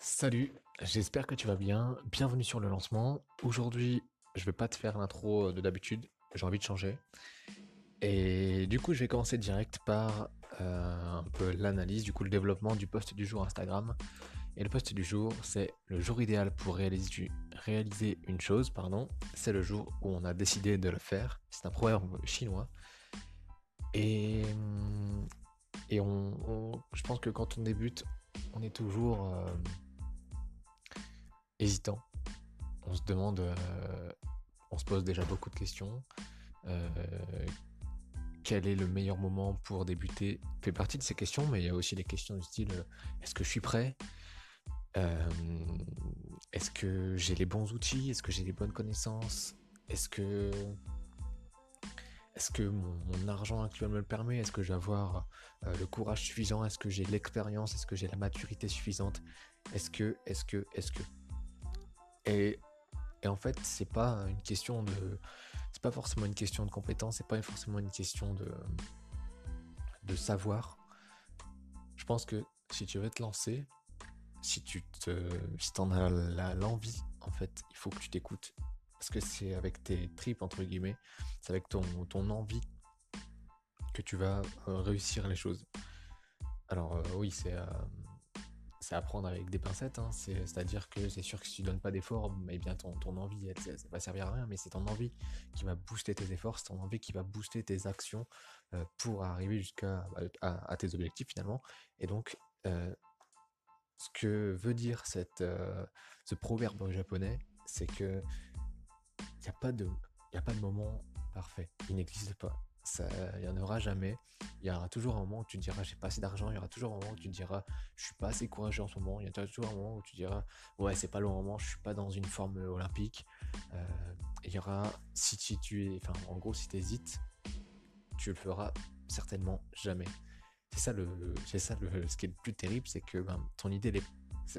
Salut, j'espère que tu vas bien. Bienvenue sur le lancement. Aujourd'hui, je vais pas te faire l'intro de d'habitude, j'ai envie de changer. Et du coup, je vais commencer direct par euh, un peu l'analyse, du coup, le développement du post du jour Instagram. Et le post du jour, c'est le jour idéal pour réaliser, une chose, pardon. C'est le jour où on a décidé de le faire. C'est un proverbe chinois. Et, et on, je pense que quand on débute, on est toujours euh, hésitant. On se demande, euh, on se pose déjà beaucoup de questions. Euh, quel est le meilleur moment pour débuter? Fait partie de ces questions, mais il y a aussi des questions du style est-ce que je suis prêt? Est-ce que j'ai les bons outils? Est-ce que j'ai les bonnes connaissances? Est-ce que est-ce que mon, argent actuel me le permet? Est-ce que euh, le courage suffisant? Est-ce que j'ai l'expérience? Est-ce que j'ai la maturité suffisante? Est-ce que, est-ce que, est-ce que et, en fait, c'est pas une question de, c'est pas forcément une question de compétence, c'est pas forcément une question de, de savoir. Je pense que si tu veux te lancer, si tu si en as l'envie, en fait, il faut que tu t'écoutes parce que c'est avec tes tripes, entre guillemets, c'est avec ton, ton envie que tu vas euh, réussir les choses. Alors euh, oui, c'est euh, c'est apprendre avec des pincettes, hein. c'est-à-dire que c'est sûr que si tu donnes pas d'efforts, eh bien ton, ton envie, elle, ça va servir à rien, mais c'est ton envie qui va booster tes efforts, c'est ton envie qui va booster tes actions pour arriver jusqu'à à, tes objectifs finalement. Et donc, ce que veut dire cette, ce proverbe japonais, c'est que il n'y a, pas de, a pas de moment parfait. Il n'existe pas. Il n'y en aura jamais. Il y aura toujours un moment où tu diras j'ai pas assez d'argent. Il y aura toujours un moment où tu diras je suis pas assez courageux en ce moment. Il y a toujours un moment où tu diras ouais c'est pas le moment. Je suis pas dans une forme olympique. Euh, il y aura si tu, es, enfin en gros si tu hésites, tu le feras certainement jamais. C'est ça le, c'est ça le, ce qui est le plus terrible, c'est que ben, ton idée,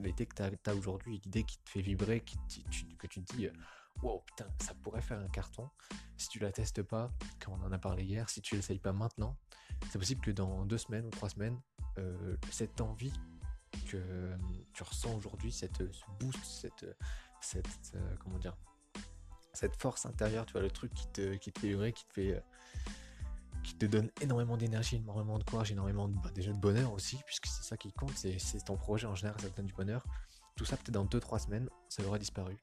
l'idée que tu as, aujourd'hui, l'idée qui te fait vibrer, qui, que tu te dis wow, putain, ça pourrait faire un carton. Si tu la testes pas, comme on en a parlé hier, si tu l'essayes pas maintenant, c'est possible que dans deux semaines ou trois semaines, euh, cette envie que tu ressens aujourd'hui, cette ce boost, cette, cette euh, comment dire, cette force intérieure, tu vois, le truc qui te, qui te fait vibrer, qui te fait, euh, qui te donne énormément d'énergie, énormément de courage, énormément de, bah, déjà de bonheur aussi, puisque c'est ça qui compte, c'est ton projet en général, ça te donne du bonheur. Tout ça, peut-être dans deux trois semaines, ça aurait disparu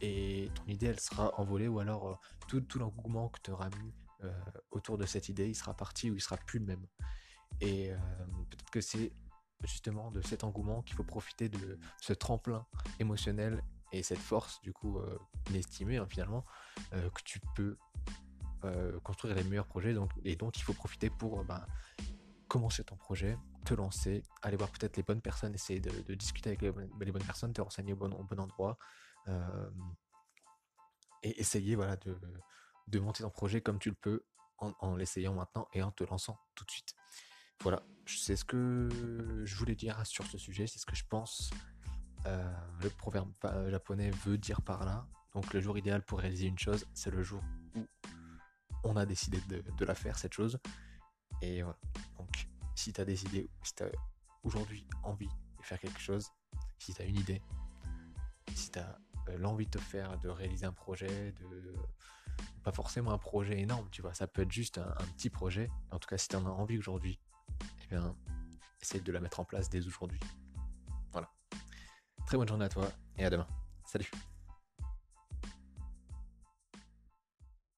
et ton idée elle sera envolée ou alors euh, tout, tout l'engouement que tu auras mis euh, autour de cette idée il sera parti ou il sera plus le même. Et euh, peut-être que c'est justement de cet engouement qu'il faut profiter de ce tremplin émotionnel et cette force du coup inestimée hein, finalement que tu peux construire les meilleurs projets. Donc, et donc il faut profiter pour ben, commencer ton projet, te lancer, aller voir peut-être les bonnes personnes, essayer de, discuter avec les, bonnes personnes, te renseigner au bon, au bon endroit, euh, et essayer voilà, de, de, monter ton projet comme tu le peux en, l'essayant maintenant et en te lançant tout de suite. Voilà, c'est ce que je voulais dire sur ce sujet, c'est ce que je pense euh, le proverbe japonais veut dire par là. Donc le jour idéal pour réaliser une chose, c'est le jour où on a décidé de, de, la faire, cette chose. Et voilà. Donc si tu as décidé, si tu as aujourd'hui envie de faire quelque chose, si tu as une idée, si tu as euh, l'envie de te faire, de réaliser un projet, de pas forcément un projet énorme, tu vois, ça peut être juste un, petit projet. En tout cas, si tu en as envie aujourd'hui, eh bien, essaye de la mettre en place dès aujourd'hui. Voilà. Très bonne journée à toi et à demain. Salut